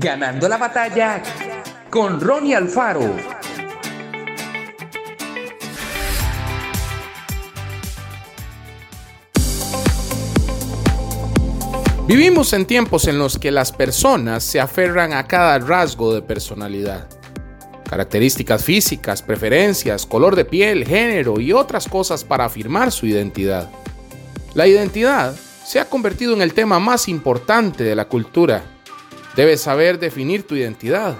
Ganando la batalla con Ronnie Alfaro. Vivimos en tiempos en los que las personas se aferran a cada rasgo de personalidad. Características físicas, preferencias, color de piel, género y otras cosas para afirmar su identidad. La identidad se ha convertido en el tema más importante de la cultura. Debes saber definir tu identidad.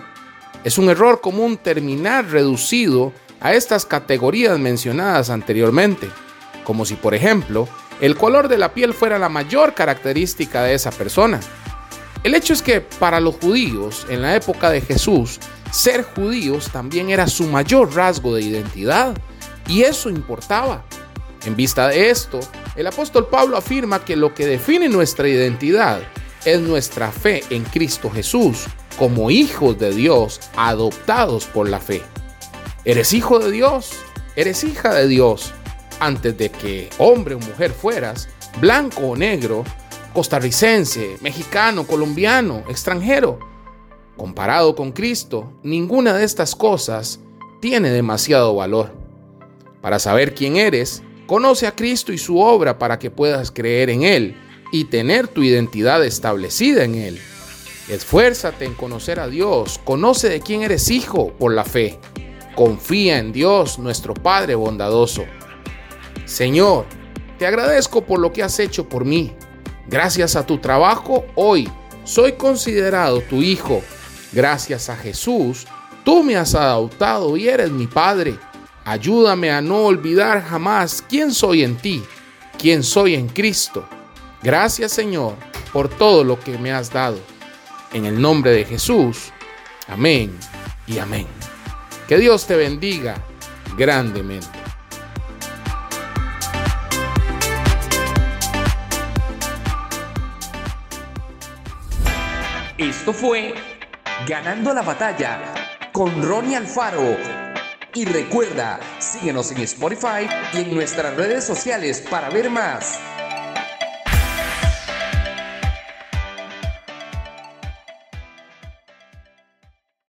Es un error común terminar reducido a estas categorías mencionadas anteriormente, como si por ejemplo el color de la piel fuera la mayor característica de esa persona. El hecho es que para los judíos en la época de Jesús, ser judíos también era su mayor rasgo de identidad y eso importaba. En vista de esto, el apóstol Pablo afirma que lo que define nuestra identidad es nuestra fe en Cristo Jesús como hijos de Dios adoptados por la fe. ¿Eres hijo de Dios? ¿Eres hija de Dios? antes de que hombre o mujer fueras, blanco o negro, costarricense, mexicano, colombiano, extranjero. Comparado con Cristo, ninguna de estas cosas tiene demasiado valor. Para saber quién eres, conoce a Cristo y su obra para que puedas creer en Él y tener tu identidad establecida en Él. Esfuérzate en conocer a Dios, conoce de quién eres hijo por la fe. Confía en Dios, nuestro Padre bondadoso. Señor, te agradezco por lo que has hecho por mí. Gracias a tu trabajo, hoy soy considerado tu hijo. Gracias a Jesús, tú me has adoptado y eres mi Padre. Ayúdame a no olvidar jamás quién soy en ti, quién soy en Cristo. Gracias Señor por todo lo que me has dado. En el nombre de Jesús. Amén y amén. Que Dios te bendiga grandemente. Esto fue Ganando la batalla con Ronnie Alfaro. Y recuerda, síguenos en Spotify y en nuestras redes sociales para ver más.